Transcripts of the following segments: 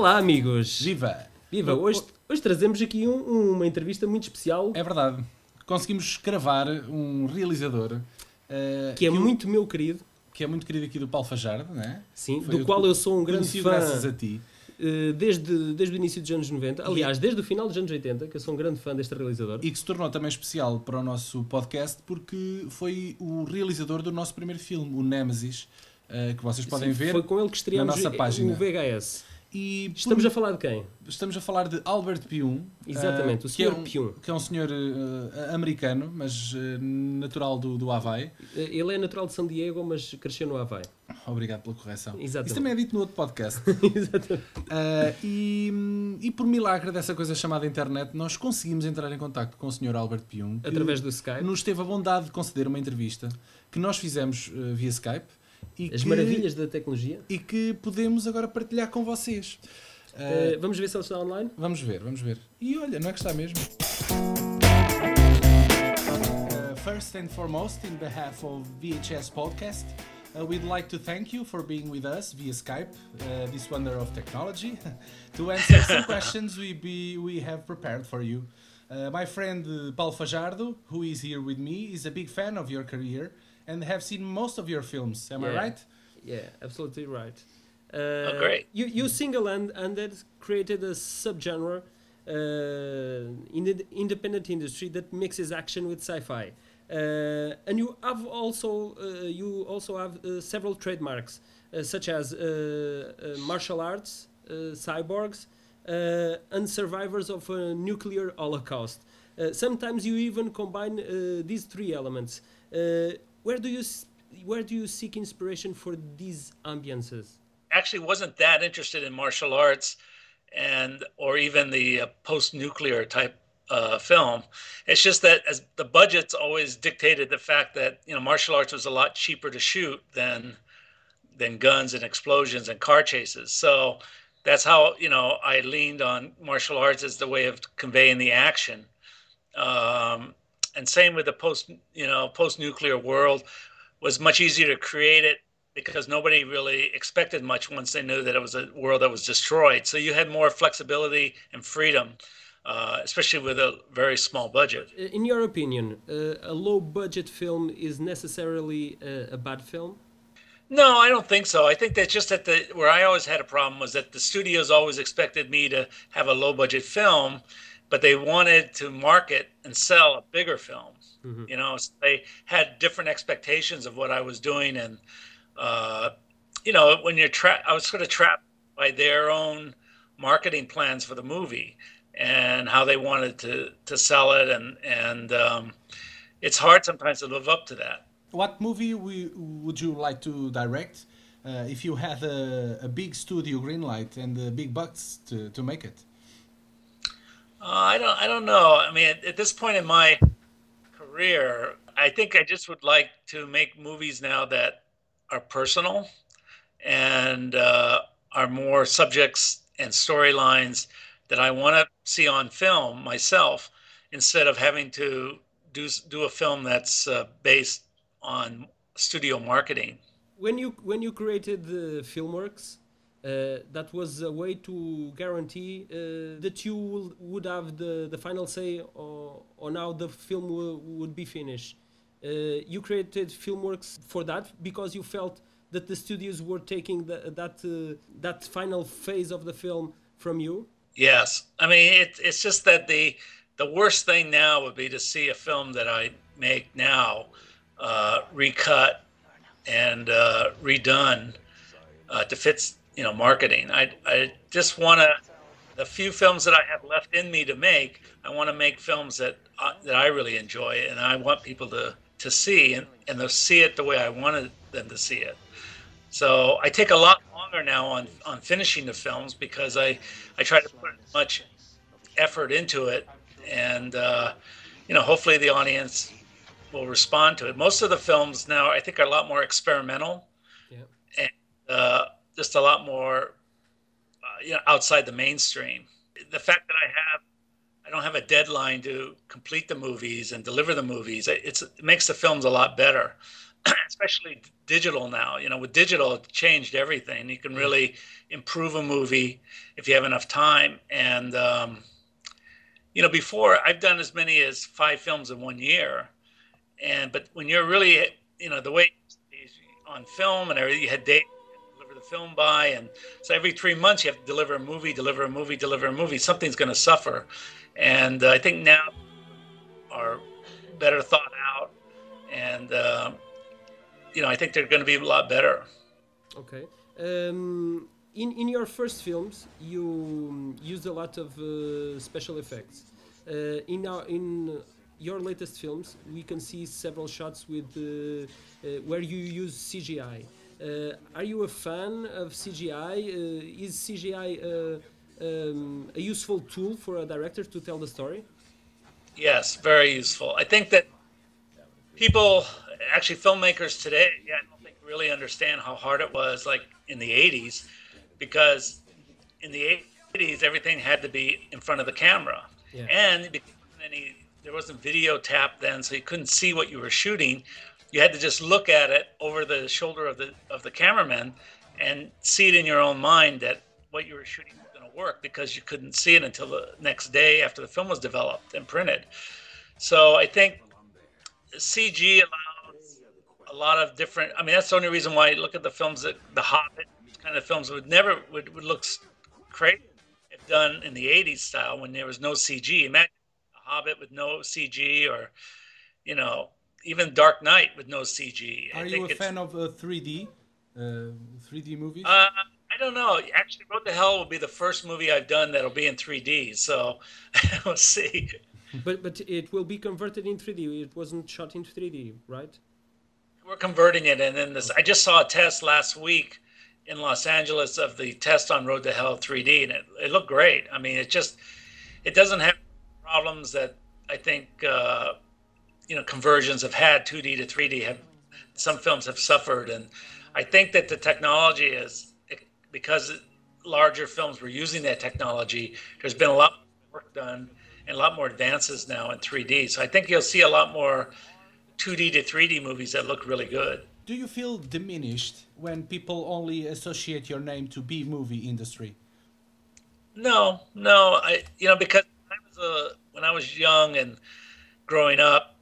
Olá, amigos! Viva! Viva! Hoje, hoje trazemos aqui um- uma entrevista muito especial É verdade. Conseguimos gravar um realizador eh, que é eu- muito meu querido, que é muito querido aqui do Paulo Fajardo, né? sim, Foi do o- qual eu sou um grande Conheci fã graças a ti. eh, desde, desde o início dos anos 90. Aliás, desde o final dos anos 80, que eu sou um grande fã deste realizador. E que se tornou também especial para o nosso podcast porque foi o realizador do nosso primeiro filme, o Nemesis, eh, que vocês podem Sim, ver. Foi com ele que estreamos na nossa página. o VHS. E por- Estamos a falar de quem? estamos a falar de Albert Pyun. Exatamente, eh, o que é um-. Que é um senhor eh, americano, mas eh, natural do, do Havaí. Eh, Ele é natural de São Diego, mas cresceu no Havaí. Obrigado pela correção. Exatamente. Isso também é dito no outro podcast. Exatamente. Uh, e, e por milagre dessa coisa chamada internet, nós conseguimos entrar em contato com o Sr. Albert Pium, Através do Skype. nos teve a bondade de conceder uma entrevista que nós fizemos uh, via Skype e As que, maravilhas da tecnologia. e que podemos agora partilhar com vocês. Uh, vamos ver se ele está online. Vamos ver, vamos ver. E olha, não é que está mesmo? Uh, first and foremost, in behalf of VHS Podcast, uh, we'd like to thank you for being with us via Skype, uh, this wonder of technology, to answer some questions we, be, we have prepared for you. Uh, my friend uh, Paulo Fajardo, who is here with me, is a big fan of your career and have seen most of your films. Am I right? Yeah, absolutely right. Uh, great. You, you single-handed created a subgenre uh, in the independent industry that mixes action with sci-fi, uh, and you have also uh, you also have uh, several trademarks uh, such as uh, uh, martial arts, uh, cyborgs, uh, and survivors of a nuclear holocaust. Uh, sometimes you even combine uh, these three elements. Where do you where do you seek inspiration for these ambiances? Actually, wasn't that interested in martial arts, and or even the uh, post-nuclear type uh, film. It's just that as the budgets always dictated the fact that you know martial arts was a lot cheaper to shoot than than guns and explosions and car chases. So that's how you know I leaned on martial arts as the way of conveying the action. Um, and same with the post you know post-nuclear world was much easier to create it because nobody really expected much once they knew that it was a world that was destroyed. So you had more flexibility and freedom, uh, especially with a very small budget. Uh, In your opinion, uh, a low budget film is necessarily a, a bad film? No, I don't think so. I think that just at the where I always had a problem was that the studios always expected me to have a low budget film, but they wanted to market and sell a bigger film. You know, so they had different expectations of what I was doing, and uh, you know, when you're trapped, I was sort of trapped by their own marketing plans for the movie and how they wanted to to sell it, and and um, it's hard sometimes to live up to that. What movie we, would you like to direct uh, if you had a, a big studio green light and the big bucks to, to make it? Uh, I don't. I don't know. I mean, at, at this point in my career, I think I just would like to make movies now that are personal and uh, are more subjects and storylines that I want to see on film myself, instead of having to do do a film that's uh, based on studio marketing. When you when you created the Filmworks, uh, that was a way to guarantee uh, that you will, would have the, the final say on, on how the film would be finished. Uh, you created Filmworks for that because you felt that the studios were taking the, that uh, that final phase of the film from you. Yes, I mean it, it's just that the the worst thing now would be to see a film that I make now uh, recut and uh, redone to fit you know marketing. I I just want to the few films that I have left in me to make. I want to make films that uh, that I really enjoy and I want people to to see and and to see it the way I wanted them to see it. So I take a lot longer now on, on finishing the films because I, I try to put as much effort into it, and uh, you know hopefully the audience will respond to it. Most of the films now I think are a lot more experimental, Yeah. and uh, just a lot more uh, you know outside the mainstream. The fact that I have I don't have a deadline to complete the movies and deliver the movies. It- It's, it makes the films a lot better especially digital now. You know, with digital, it changed everything. You can really improve a movie if you have enough time. And um, you know, before I've done as many as five films in one year, and but when you're really, you know, the way on film and everything, you had dates the film by, and so every three months you have to deliver a movie, deliver a movie, deliver a movie. Something's going to suffer, and uh, I think now are better thought out, and uh, you know, I think they're going to be a lot better. Okay. Um, in in your first films, you used a lot of uh, special effects. Uh, in our in your latest films, we can see several shots with uh, uh where you use CGI. Uh, are you a fan of CGI? Uh, is CGI um, a useful tool for a director to tell the story? Yes, very useful. I think that people, actually filmmakers today, yeah, I don't think really understand how hard it was like in the 80s because in the 80s everything had to be in front of the camera. Yeah. And any, there wasn't video tap then, so you couldn't see what you were shooting. You had to just look at it over the shoulder of the of the cameraman and see it in your own mind that what you were shooting was going to work because you couldn't see it until the next day after the film was developed and printed. So I think CG allows a lot of different. I mean, that's the only reason why look at the films that the Hobbit kind of films would never would, would look crazy if done in the '80s style when there was no CG. Imagine a Hobbit with no CG, or you know, even Dark Knight with no CG. Are you a fan of uh, 3D, uh, 3D movies? Uh, I don't know. Actually, Road to Hell will be the first movie I've done that'll be in 3D. So we'll see. But but it will be converted in 3D. It wasn't shot in 3D, right? We're converting it, and then this. I just saw a test last week in Los Angeles of the test on Road to Hell 3D, and it, it looked great. I mean, it just it doesn't have problems that I think uh, you know conversions have had 2D to 3D have some films have suffered, and I think that the technology is because larger films were using that technology, there's been a lot more work done and a lot more advances now in 3D. So I think you'll see a lot more 2D to 3D movies that look really good. Do you feel diminished when people only associate your name to B movie industry? No, no. I you know because I was a, when I was young and growing up,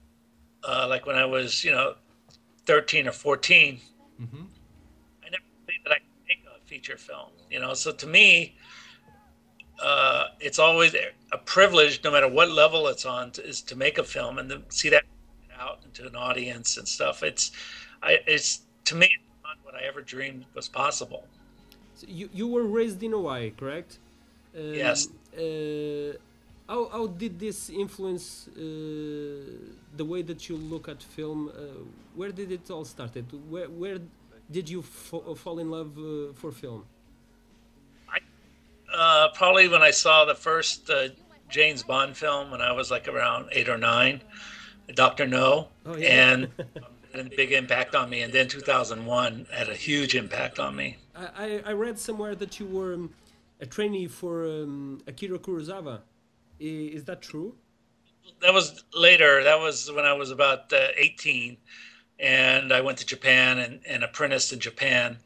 uh, like when I was you know 13 or 14, mm-hmm I never think that I could make a feature film. You know, so to me, uh, it's always a privilege, no matter what level it's on, to, is to make a film and to see that out into an audience and stuff. It's, I, it's to me, it's not what I ever dreamed was possible. So you you were raised in Hawaii, correct? Um, yes. Uh, how, how did this influence uh, the way that you look at film? Uh, where did it all started? Where where did you fall in love uh, for film? I, uh, probably when I saw the first uh, James Bond film when I was like around eight or nine, Doctor No, oh, yeah. and had a big impact on me. And then 2001 had a huge impact on me. I, I read somewhere that you were um, a trainee for um, Akira Kurosawa. Is that true? That was later. That was when I was about uh, 18 and I went to Japan and, and apprenticed in Japan.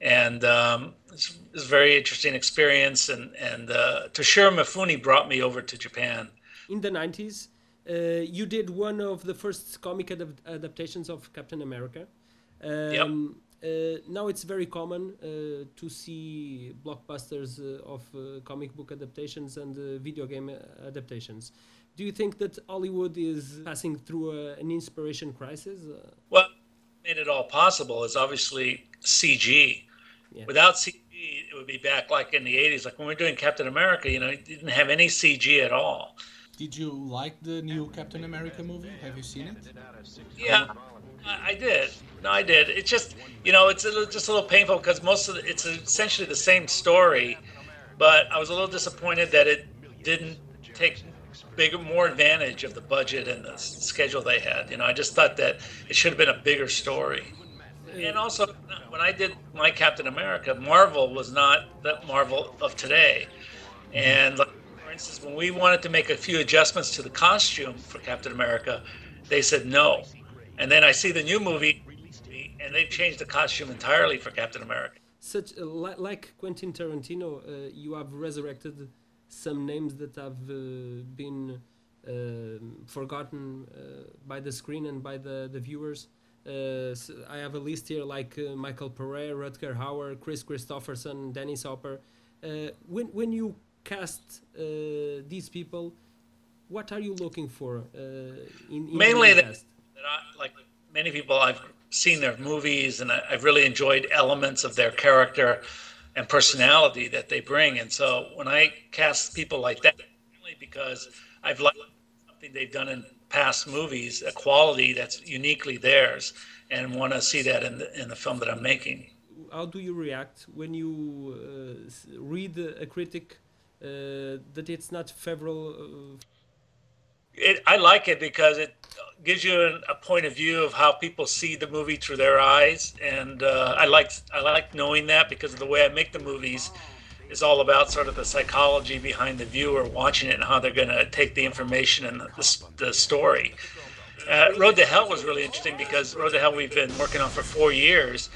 And um, it, was, a very interesting experience. And, and uh, Toshiro Mifune brought me over to Japan. In the 90s, uh, you did one of the first comic ad- adaptations of Captain America. Um, yep. Uh, now it's very common uh, to see blockbusters uh, of uh, comic book adaptations and uh, video game uh, adaptations. Do you think that Hollywood is passing through a, an inspiration crisis? Uh, well, made it all possible is obviously CG. Yeah. Without CG, it would be back like in the 80s. Like when we were doing Captain America, you know, it didn't have any CG at all. Did you like the new Captain America movie? Have you seen it? Yeah, I, did. No, I did. It's just, you know, it's a little, just a little painful because most of the, it's essentially the same story, but I was a little disappointed that it didn't take bigger, more advantage of the budget and the schedule they had. You know, I just thought that it should have been a bigger story. And also, when I did my Captain America, Marvel was not that Marvel of today. And like, for instance, when we wanted to make a few adjustments to the costume for Captain America, they said no. And then I see the new movie and they've changed the costume entirely for Captain America. Such uh, like Quentin Tarantino, uh, you have resurrected some names that have uh, been um forgotten uh, by the screen and by the the viewers. Uh, s I have a list here like uh, Michael Pereira, Rutger Hauer, Kris Kristofferson, Dennis Hopper. Uh, when when you cast uh, these people, what are you looking for uh, in, in Mainly the that- I, like many people, I've seen their movies and I, I've really enjoyed elements of their character and personality that they bring. And so when I cast people like that, mainly because I've liked something they've done in past movies, a quality that's uniquely theirs, and want to see that in the, in the film that I'm making. how do you react when you uh, read a critic uh, that it's not favorable? Uh, It, I like it because it gives you an, a point of view of how people see the movie through their eyes, and uh, I like I like knowing that because of the way I make the movies is all about sort of the psychology behind the viewer watching it and how they're going to take the information and the, the, story. Uh, Road to Hell was really interesting because Road to Hell we've been working on for four years,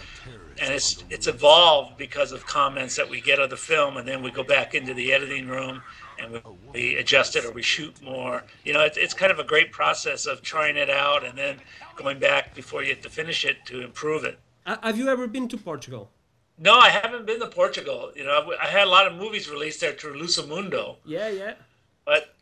and it's it's evolved because of comments that we get of the film, and then we go back into the editing room and we, we adjust it or we shoot more. You know, it's it's kind of a great process of trying it out and then going back before you have to finish it to improve it. have you ever been to Portugal? No, I haven't been to Portugal. You know, I had a lot of movies released there through Lusomundo, Yeah, yeah, but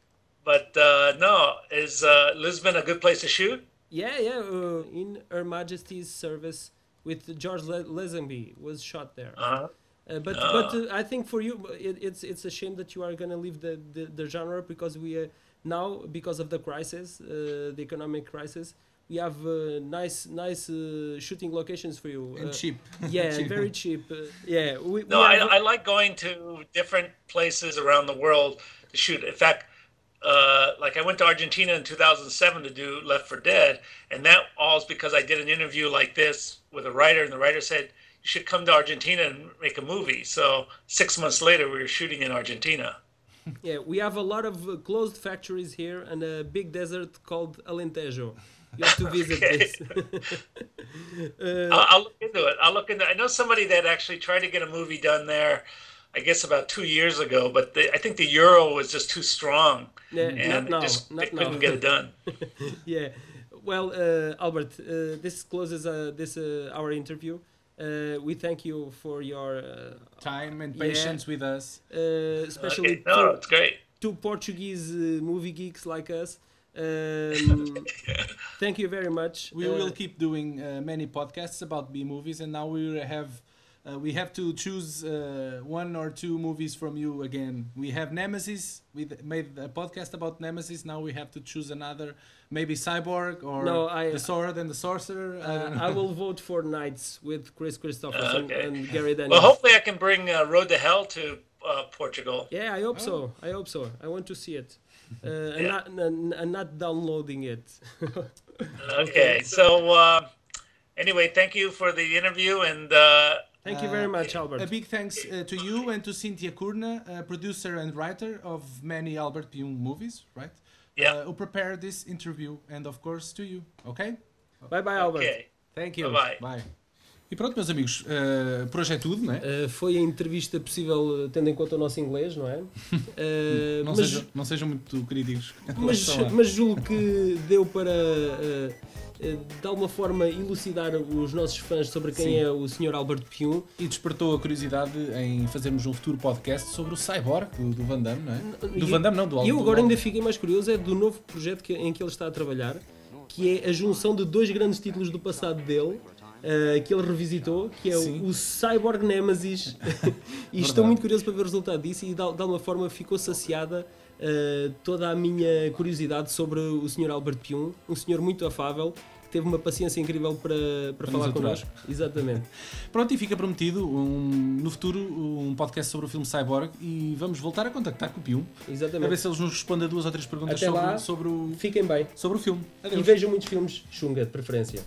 but uh, no, is uh, Lisbon a good place to shoot? yeah, yeah. Uh, in Her Majesty's service with George Le- Lazenby was shot there. Uh-huh. Uh, but but uh, I think for you, it, it's it's a shame that you are gonna leave the the, the genre because we uh, now because of the crisis, uh, the economic crisis, we have uh, nice nice uh, shooting locations for you. And Uh, cheap. Yeah, Cheap. very cheap. Uh, yeah, we, No, we I, have- I like going to different places around the world to shoot. In fact, uh, like I went to Argentina in 2007 to do Left for Dead, and that all is because I did an interview like this with a writer, and the writer said you should come to Argentina and make a movie. So six months later, we were shooting in Argentina. Yeah, we have a lot of uh, closed factories here and a big desert called Alentejo. You have to visit this. uh, I'll, I'll look into it. I'll look into. I know somebody that actually tried to get a movie done there. I guess about two years ago, but the, I think the euro was just too strong, Yeah, and not now, just not they couldn't now. get it done. yeah. Well, uh, Albert, uh, this closes uh, this uh, our interview. Uh, we thank you for your, uh, Time and Yeah. patience with us. uh, especially Okay. No, two, it's great. two Portuguese uh, movie geeks like us. Um, thank you very much. We Uh, will keep doing uh, many podcasts about B movies, and now we have uh, we have to choose uh, one or two movies from you again. We have Nemesis. We made a podcast about Nemesis. Now we have to choose another, maybe Cyborg or No, I- the Sword and the Sorcerer. I Uh, know. I will vote for Knights with Kris Kristofferson Okay. and Gary Daniels. Well, hopefully, I can bring uh, Road to Hell to uh, Portugal. Yeah, I hope so. I hope so. I want to see it, uh, and, Yeah. not, and, and not downloading it. Okay. So, uh, anyway, thank you for the interview, and uh, Thank you very much, Albert. A big thanks uh, to you and to Cynthia Curnan, uh, producer and writer of many Albert Pyun movies, right? Yeah. Uh, who prepared this interview, and of course to you. Okay? Bye bye, Albert. okay. Thank you. Bye-bye. Bye. E pronto, meus amigos, uh, por hoje é tudo, não é? Uh, foi a entrevista possível uh, tendo em conta o nosso inglês, não é? Uh, não, mas, sejam, não sejam muito críticos. mas, mas julgo que deu para de alguma forma elucidar os nossos fãs sobre quem Sim. é o Sr. Alberto Pium. E despertou a curiosidade em fazermos um futuro podcast sobre o Cyborg do, do Van Damme, não é? Do E- Van Damme, não, do E eu agora ainda fiquei mais curioso é do novo projeto que- em que ele está a trabalhar, que é a junção de dois grandes títulos do passado dele. Uh, que ele revisitou, que é o, o Cyborg Nemesis. e estou muito curioso para ver o resultado disso e de, al- de alguma forma ficou saciada uh, toda a minha curiosidade sobre o Sr. Albert Pium, um senhor muito afável, que teve uma paciência incrível para, para, Para falar connosco. Exatamente. Pronto, e fica prometido um, no futuro um podcast sobre o filme Cyborg e vamos voltar a contactar com o Pium a ver Exatamente. se eles nos respondem a duas ou três perguntas Até sobre, lá. sobre, o, Fiquem bem. sobre o filme. E Adeus. vejam muitos filmes Xunga, de preferência.